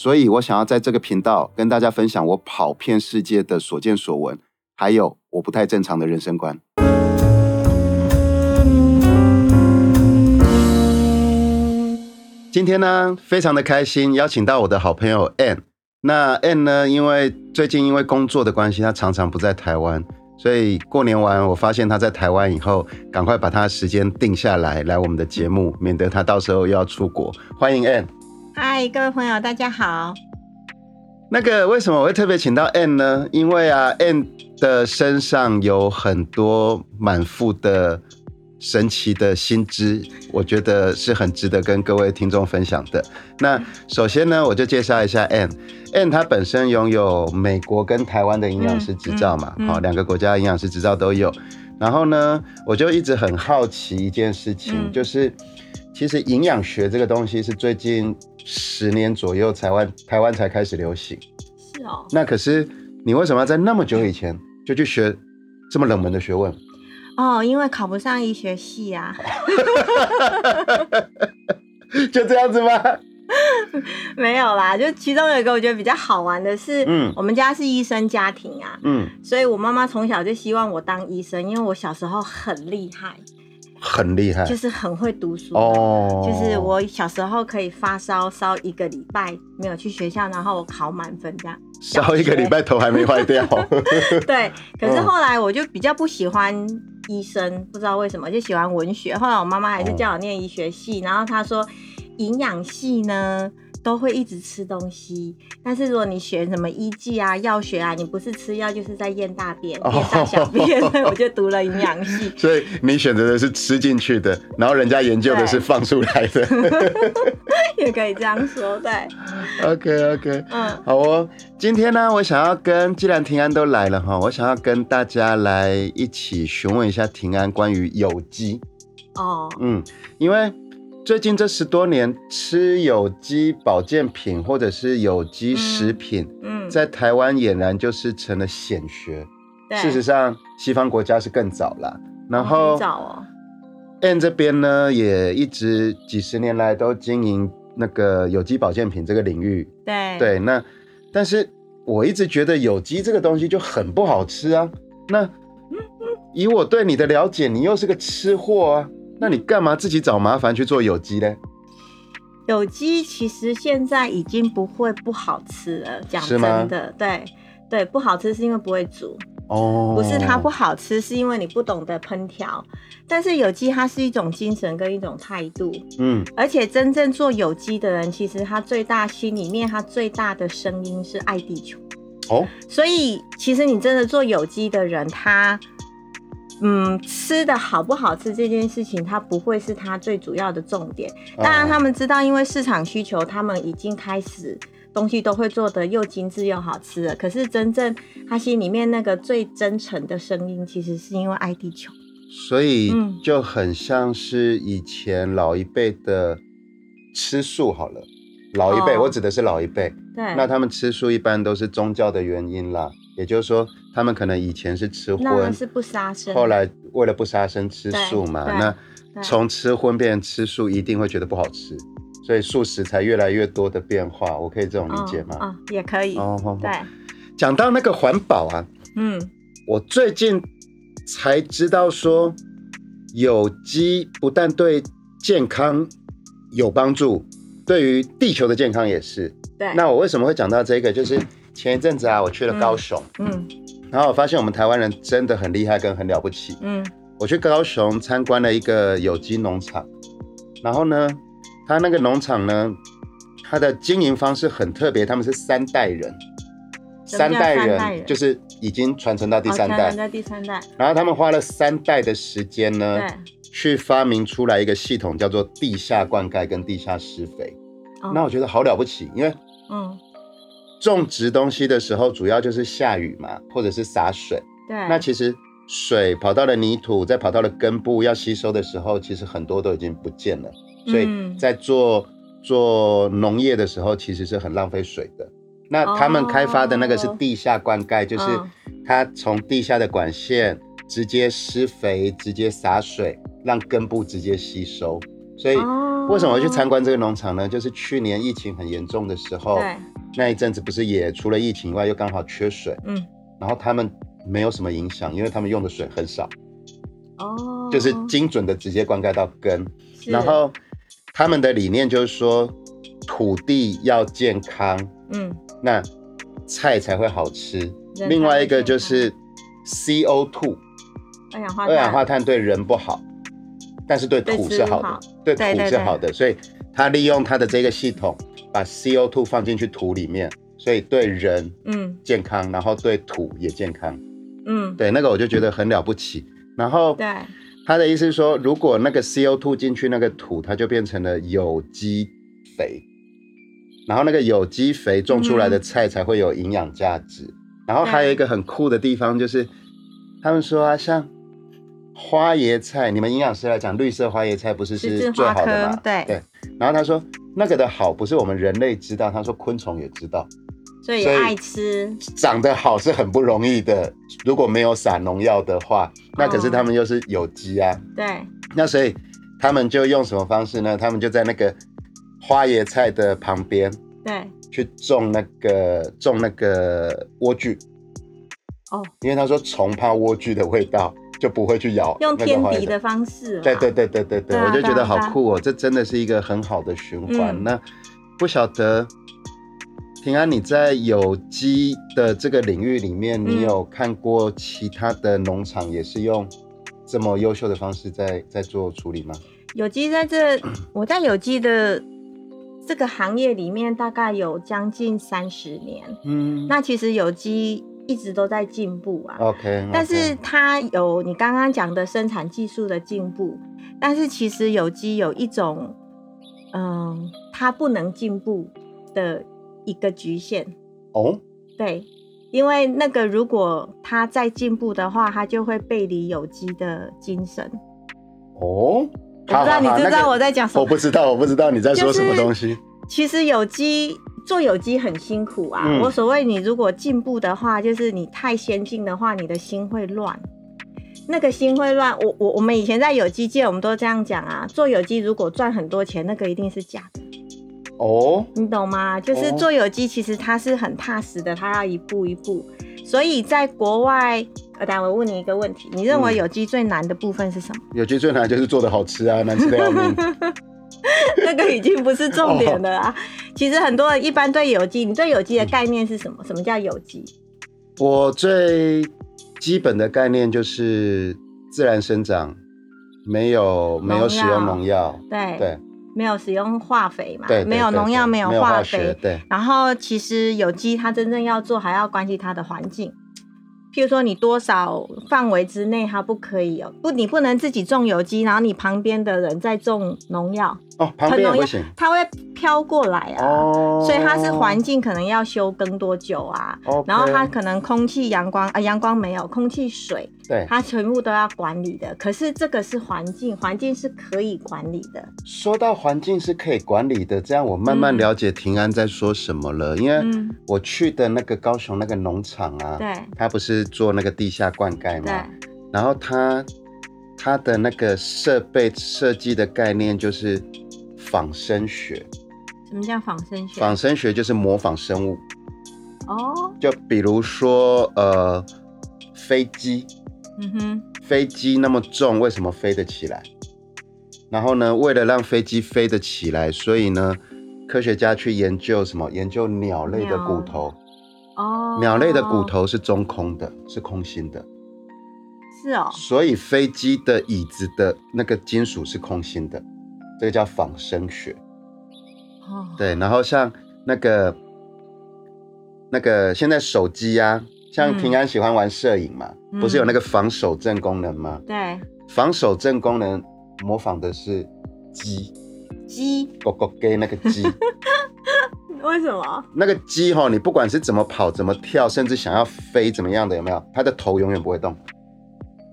所以我想要在这个频道跟大家分享我跑遍世界的所见所闻，还有我不太正常的人生观。今天呢，非常的开心，邀请到我的好朋友 Ann。那 Ann 呢，因为最近因为工作的关系，他常常不在台湾，所以过年完，我发现他在台湾以后，赶快把他时间定下来，来我们的节目，免得他到时候又要出国。欢迎 Ann。嗨，各位朋友，大家好。那个为什么我会特别请到 Ann 呢？因为啊，Ann 的身上有很多满腹的神奇的新知，我觉得是很值得跟各位听众分享的。那首先呢，我就介绍一下。Ann 她本身拥有美国跟台湾的营养师执照嘛，好，两个国家营养师执照都有。然后呢，我就一直很好奇一件事情，就是其实营养学这个东西是最近。十年左右，台湾台湾才开始流行。是哦。那可是你为什么要在那么久以前就去学这么冷门的学问？哦，因为考不上医学系啊。就这样子吗？没有啦，就其中有一个我觉得比较好玩的是，嗯，我们家是医生家庭啊，嗯，所以我妈妈从小就希望我当医生，因为我小时候很厉害。很厉害，就是很会读书哦。就是我小时候可以发烧烧一个礼拜没有去学校，然后我考满分这样。烧一个礼拜头还没坏掉。对，可是后来我就比较不喜欢医生，不知道为什么就喜欢文学。后来我妈妈还是叫我念医学系，然后她说营养系呢。都会一直吃东西，但是如果你选什么医技啊、药学啊，你不是吃药就是在验大便、验大小便，所以我就读了营养系。所以你选择的是吃进去的，然后人家研究的是放出来的，也可以这样说，对。OK OK，嗯，好哦。今天呢，我想要跟既然平安都来了哈，我想要跟大家来一起询问一下平安关于有机。哦，嗯，因为。最近这十多年，吃有机保健品或者是有机食品，嗯，在台湾俨然就是成了显学。事实上，西方国家是更早了。然后，早哦。N 这边呢，也一直几十年来都经营那个有机保健品这个领域。对对，那但是我一直觉得有机这个东西就很不好吃啊。那以我对你的了解，你又是个吃货啊。那你干嘛自己找麻烦去做有机呢？有机其实现在已经不会不好吃了，讲真的，对对，不好吃是因为不会煮哦，不是它不好吃，是因为你不懂得烹调。但是有机它是一种精神跟一种态度，嗯，而且真正做有机的人，其实他最大心里面他最大的声音是爱地球哦，所以其实你真的做有机的人，他。嗯，吃的好不好吃这件事情，它不会是它最主要的重点。当然，他们知道，因为市场需求，他们已经开始东西都会做的又精致又好吃了。可是，真正他心里面那个最真诚的声音，其实是因为爱地球。所以就很像是以前老一辈的吃素好了，老一辈，我指的是老一辈。对，那他们吃素一般都是宗教的原因啦。也就是说，他们可能以前是吃荤，是不杀生，后来为了不杀生吃素嘛。那从吃荤变成吃素，一定会觉得不好吃，所以素食才越来越多的变化。我可以这种理解吗？啊，也可以。哦，对。讲到那个环保啊，嗯，我最近才知道说，有机不但对健康有帮助，对于地球的健康也是。对。那我为什么会讲到这个？就是。前一阵子啊，我去了高雄，嗯，然后我发现我们台湾人真的很厉害，跟很了不起，嗯，我去高雄参观了一个有机农场，然后呢，他那个农场呢，他的经营方式很特别，他们是三代人，三代人就是已经传承到第三代，在第三代，然后他们花了三代的时间呢，去发明出来一个系统，叫做地下灌溉跟地下施肥，那我觉得好了不起，因为，嗯。种植东西的时候，主要就是下雨嘛，或者是洒水。对。那其实水跑到了泥土，再跑到了根部要吸收的时候，其实很多都已经不见了。所以在做做农业的时候，其实是很浪费水的。那他们开发的那个是地下灌溉，就是它从地下的管线直接施肥，直接洒水，让根部直接吸收。所以为什么去参观这个农场呢？就是去年疫情很严重的时候，那一阵子不是也除了疫情以外，又刚好缺水。嗯，然后他们没有什么影响，因为他们用的水很少。哦，就是精准的直接灌溉到根。然后他们的理念就是说，土地要健康。嗯。那菜才会好吃。另外一个就是 C O two，二氧化二氧化碳对人不好，但是对土是好的，对土是好的。所以他利用他的这个系统，把 C O two 放进去土里面，所以对人嗯健康，然后对土也健康。嗯，对，那个我就觉得很了不起。然后对他的意思是说，如果那个 C O two 进去那个土，它就变成了有机肥。然后那个有机肥种出来的菜才会有营养价值。然后还有一个很酷的地方就是，他们说啊，像花椰菜，你们营养师来讲，绿色花椰菜不是是最好的吗？对对。然后他说那个的好不是我们人类知道，他说昆虫也知道，所以爱吃。长得好是很不容易的，如果没有撒农药的话，那可是他们又是有机啊。对。那所以他们就用什么方式呢？他们就在那个。花椰菜的旁边，对，去种那个种那个莴苣，哦，因为他说虫怕莴苣的味道，就不会去咬。用天敌的方式，对对对对对对，我就觉得好酷哦，这真的是一个很好的循环。那不晓得，平安你在有机的这个领域里面，你有看过其他的农场也是用这么优秀的方式在在做处理吗？有机在这，我在有机的。这个行业里面大概有将近三十年，嗯，那其实有机一直都在进步啊。OK，但是它有你刚刚讲的生产技术的进步，但是其实有机有一种，嗯，它不能进步的一个局限。哦，对，因为那个如果它再进步的话，它就会背离有机的精神。哦。我不知道你知道我在讲什么？我不知道，我不知道你在说什么东西。其实有机做有机很辛苦啊。我所谓你如果进步的话，就是你太先进的话，你的心会乱。那个心会乱。我我我们以前在有机界，我们都这样讲啊。做有机如果赚很多钱，那个一定是假的。哦，你懂吗？就是做有机，其实它是很踏实的，它要一步一步。所以在国外。呃，但我问你一个问题，你认为有机最难的部分是什么？有机最难就是做的好吃啊，难吃的要命。那个已经不是重点了啊。其实很多人一般对有机，你对有机的概念是什么？什么叫有机？我最基本的概念就是自然生长，没有没有使用农药，对对，没有使用化肥嘛，对，没有农药，没有化肥，对。然后其实有机它真正要做，还要关系它的环境。譬如说，你多少范围之内它不可以哦？不，你不能自己种有机，然后你旁边的人在种农药哦，旁边不行，它会飘过来啊。哦，所以它是环境可能要休耕多久啊？哦，然后它可能空气、阳光啊，阳光没有，空气、水，对，它全部都要管理的。可是这个是环境，环境是可以管理的。说到环境是可以管理的，这样我慢慢了解平安在说什么了。因为我去的那个高雄那个农场啊，对，它不是。做那个地下灌溉嘛？然后它它的那个设备设计的概念就是仿生学。什么叫仿生学？仿生学就是模仿生物。哦。就比如说呃，飞机。嗯哼。飞机那么重，为什么飞得起来？然后呢，为了让飞机飞得起来，所以呢，科学家去研究什么？研究鸟类的骨头。哦，鸟类的骨头是中空的，是空心的，是哦。所以飞机的椅子的那个金属是空心的，这个叫仿生学。哦，对。然后像那个那个现在手机啊，像平安喜欢玩摄影嘛，不是有那个防手震功能吗？对，防手震功能模仿的是鸡，鸡，狗狗给那个鸡。为什么？那个鸡哈，你不管是怎么跑、怎么跳，甚至想要飞怎么样的，有没有？它的头永远不会动，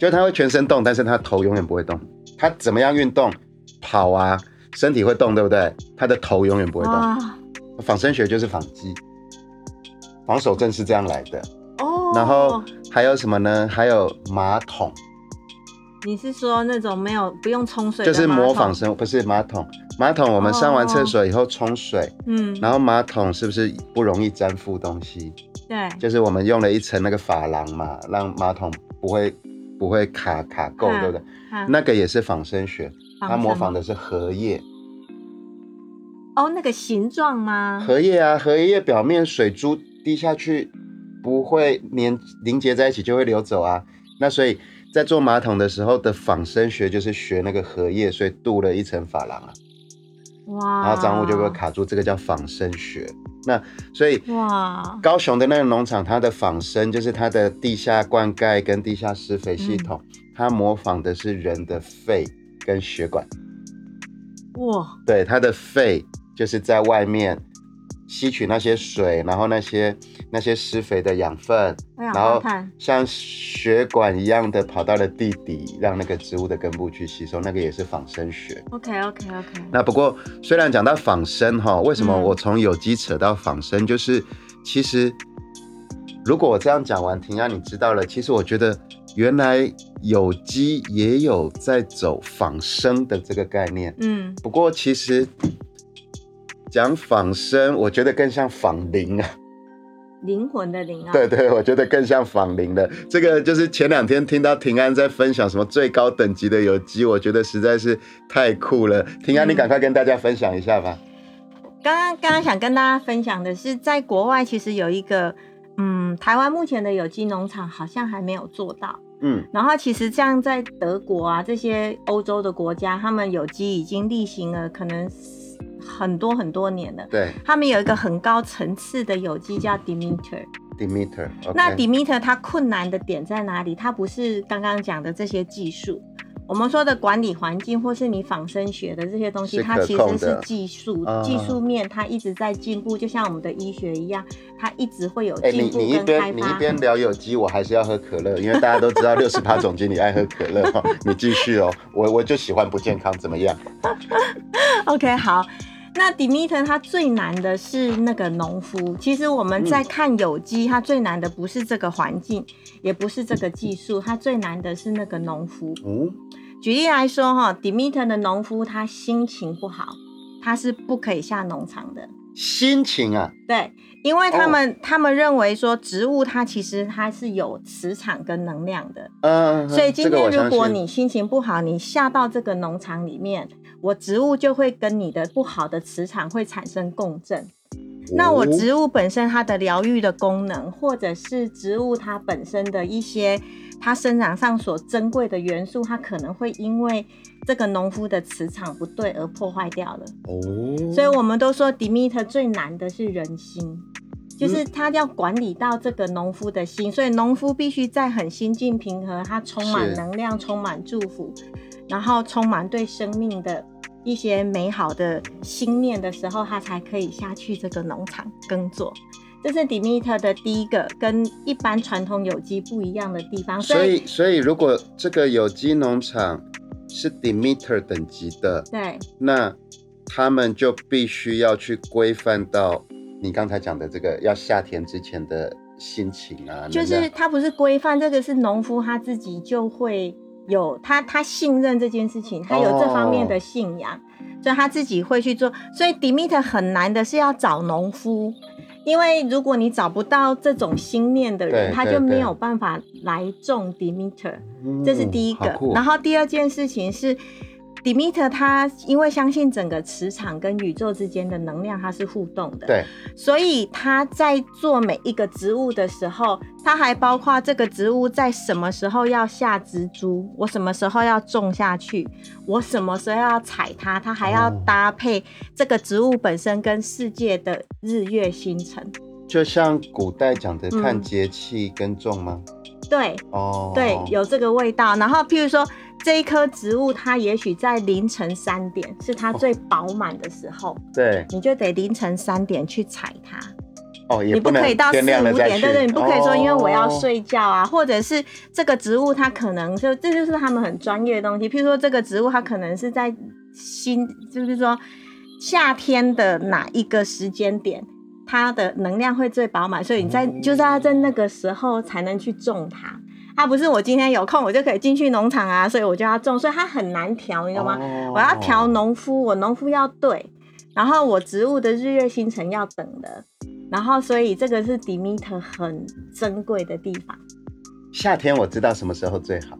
就它会全身动，但是它头永远不会动。它怎么样运动、跑啊，身体会动，对不对？它的头永远不会动。仿生学就是仿鸡，防守阵是这样来的。哦。然后还有什么呢？还有马桶。你是说那种没有不用冲水？就是模仿生，不是马桶。马桶我们上完厕所以后冲水，嗯，然后马桶是不是不容易粘附东西？对，就是我们用了一层那个珐琅嘛，让马桶不会不会卡卡垢，对不对？那个也是仿生学，它模仿的是荷叶。哦，那个形状吗？荷叶啊，荷叶表面水珠滴下去不会粘凝结在一起，就会流走啊。那所以在做马桶的时候的仿生学就是学那个荷叶，所以镀了一层珐琅啊。哇！然后脏物就会卡住，这个叫仿生学。那所以哇，高雄的那个农场，它的仿生就是它的地下灌溉跟地下施肥系统，它模仿的是人的肺跟血管。哇！对，它的肺就是在外面。吸取那些水，然后那些那些施肥的养分，然后像血管一样的跑到了地底，让那个植物的根部去吸收，那个也是仿生学。OK OK OK。那不过虽然讲到仿生哈，为什么我从有机扯到仿生？就是其实如果我这样讲完，婷安你知道了，其实我觉得原来有机也有在走仿生的这个概念。嗯。不过其实。讲仿生，我觉得更像仿灵啊，灵魂的灵啊。对对，我觉得更像仿灵的。这个就是前两天听到平安在分享什么最高等级的有机，我觉得实在是太酷了。平安，你赶快跟大家分享一下吧。刚刚刚刚想跟大家分享的是，在国外其实有一个，嗯，台湾目前的有机农场好像还没有做到。嗯，然后其实像在德国啊这些欧洲的国家，他们有机已经例行了，可能。很多很多年了，对，他们有一个很高层次的有机叫 Demeter。Demeter，那 Demeter 它困难的点在哪里？它不是刚刚讲的这些技术。我们说的管理环境，或是你仿生学的这些东西，它其实是技术，技术面它一直在进步，就像我们的医学一样，它一直会有进步你一边。你一边聊有机，我还是要喝可乐，因为大家都知道六十趴总经理爱喝可乐哈。你继续哦，我我就喜欢不健康，怎么样？OK，好。那 Demeter 它最难的是那个农夫。其实我们在看有机，它最难的不是这个环境，也不是这个技术，它最难的是那个农夫。哦，举例来说哈，Demeter 的农夫他心情不好，他是不可以下农场的。心情啊？对，因为他们他们认为说植物它其实它是有磁场跟能量的。嗯，所以今天如果你心情不好，你下到这个农场里面。我植物就会跟你的不好的磁场会产生共振，那我植物本身它的疗愈的功能，或者是植物它本身的一些它生长上所珍贵的元素，它可能会因为这个农夫的磁场不对而破坏掉了。哦，所以我们都说 Demeter 最难的是人心，就是他要管理到这个农夫的心，所以农夫必须在很心境平和，他充满能量，充满祝福。然后充满对生命的一些美好的心念的时候，他才可以下去这个农场耕作。这是 Demeter 的第一个跟一般传统有机不一样的地方。所以，所以如果这个有机农场是 Demeter 等级的，对，那他们就必须要去规范到你刚才讲的这个要下田之前的心情啊。就是他不是规范，这个是农夫他自己就会。有他，他信任这件事情，他有这方面的信仰，所以他自己会去做。所以 Demeter 很难的是要找农夫，因为如果你找不到这种心念的人，他就没有办法来种 Demeter。这是第一个。然后第二件事情是。Demeter 他因为相信整个磁场跟宇宙之间的能量它是互动的，对，所以他在做每一个植物的时候，他还包括这个植物在什么时候要下植株，我什么时候要种下去，我什么时候要采它，他还要搭配这个植物本身跟世界的日月星辰，就像古代讲的看节气跟种吗？对，哦，对，有这个味道。然后譬如说。这一棵植物它也许在凌晨三点是它最饱满的时候，对，你就得凌晨三点去采它。哦，你不可以到四五点，对对，你不可以说因为我要睡觉啊，或者是这个植物它可能就这就是他们很专业的东西，譬如说这个植物它可能是在新，就是说夏天的哪一个时间点，它的能量会最饱满，所以你在就是要在那个时候才能去种它，它不是我今天有空我就可以进去农场啊，所以我就要种，所以它很难调，你知道吗？我要调农夫，我农夫要对，然后我植物的日月星辰要等的。然后，所以这个是 Demeter 很珍贵的地方。夏天我知道什么时候最好，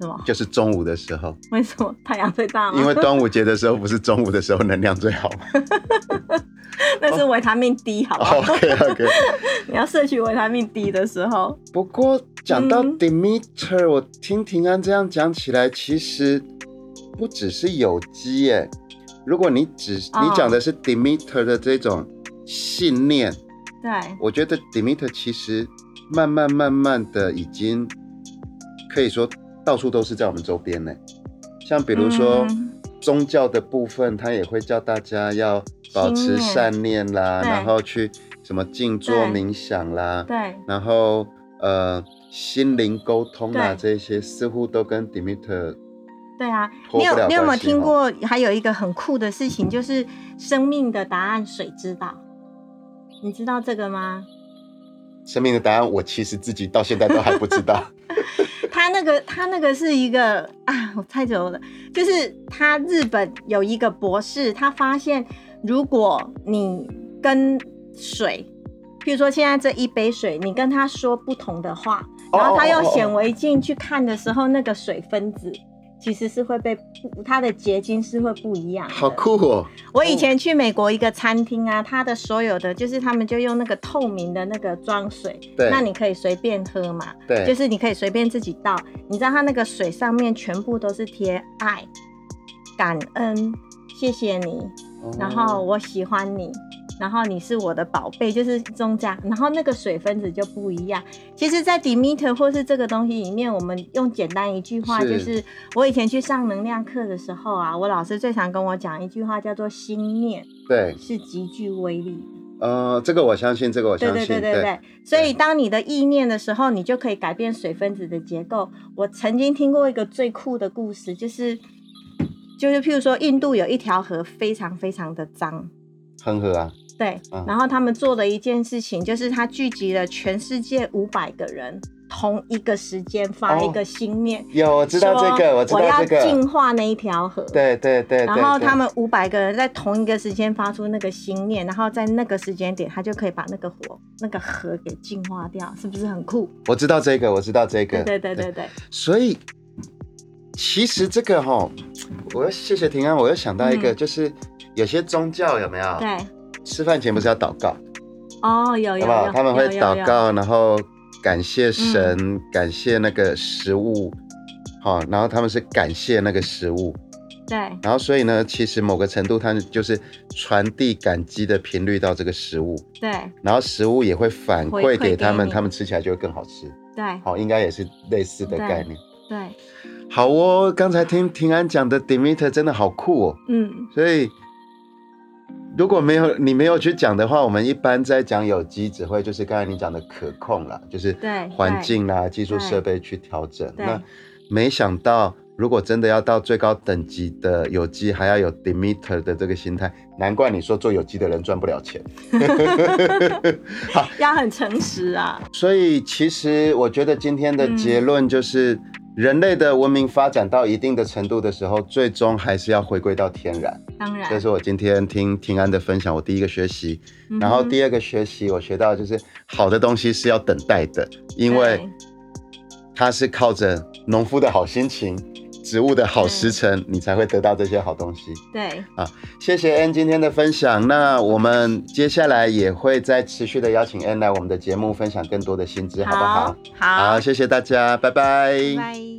是吗？就是中午的时候。为什么太阳最大吗？因为端午节的时候不是中午的时候能量最好吗？那是维他命 D，好不好？OK OK。你要摄取维他命 D 的时候。不过讲到 Demeter，我听平安这样讲起来，其实不只是有机耶。如果你只你讲的是 Demeter 的这种信念。对，我觉得 Demeter 其实慢慢慢慢的已经可以说到处都是在我们周边呢。像比如说宗教的部分，他也会叫大家要保持善念啦，然后去什么静坐冥想啦，对，然后呃心灵沟通啊这些似乎都跟 Demeter 对啊，你有你有没有听过？还有一个很酷的事情，就是生命的答案，谁知道？你知道这个吗？生命的答案，我其实自己到现在都还不知道。他那个，他那个是一个啊，我太久了。就是他日本有一个博士，他发现，如果你跟水，譬如说现在这一杯水，你跟他说不同的话，然后他用显微镜去看的时候，那个水分子。其实是会被它的结晶是会不一样，好酷哦！我以前去美国一个餐厅啊，它的所有的就是他们就用那个透明的那个装水，对，那你可以随便喝嘛，对，就是你可以随便自己倒。你知道它那个水上面全部都是贴爱、感恩、谢谢你，然后我喜欢你。然后你是我的宝贝，就是中家，然后那个水分子就不一样。其实，在 Demeter 或是这个东西里面，我们用简单一句话，就是我以前去上能量课的时候啊，我老师最常跟我讲一句话，叫做心念，对，是极具威力。呃，这个我相信，这个我相信。对对对对对。所以，当你的意念的时候，你就可以改变水分子的结构。我曾经听过一个最酷的故事，就是就是譬如说，印度有一条河非常非常的脏，恒河啊。对，然后他们做的一件事情就是，他聚集了全世界五百个人，同一个时间发一个心念。有，我知道这个，我知道这个。我要净化那一条河。对对对。然后他们五百个人在同一个时间发出那个心念，然后在那个时间点，他就可以把那个火、那个河给净化掉，是不是很酷？我知道这个，我知道这个。对对对对。所以，其实这个哈，我要谢谢平安，我又想到一个，就是有些宗教有没有？对。吃饭前不是要祷告？哦，有有有，他们会祷告，然后感谢神，感谢那个食物，好，然后他们是感谢那个食物，对，然后所以呢，其实某个程度，它就是传递感激的频率到这个食物，对，然后食物也会反馈给他们，他们吃起来就会更好吃，对，好，应该也是类似的概念，对，好哦，刚才听平安讲的 Demeter 真的好酷哦，嗯，所以。如果没有你没有去讲的话，我们一般在讲有机只会就是刚才你讲的可控啦，就是环境啦、技术设备去调整。那没想到，如果真的要到最高等级的有机，还要有 Demeter 的这个心态，难怪你说做有机的人赚不了钱。好，要很诚实啊。所以其实我觉得今天的结论就是。人类的文明发展到一定的程度的时候，最终还是要回归到天然。当然，这是我今天听平安的分享，我第一个学习。然后第二个学习，我学到就是好的东西是要等待的，因为它是靠着农夫的好心情。植物的好时辰，你才会得到这些好东西。对，啊，谢谢 N 今天的分享。那我们接下来也会再持续的邀请 N 来我们的节目，分享更多的新知，好不好？好，好，谢谢大家，拜拜。拜。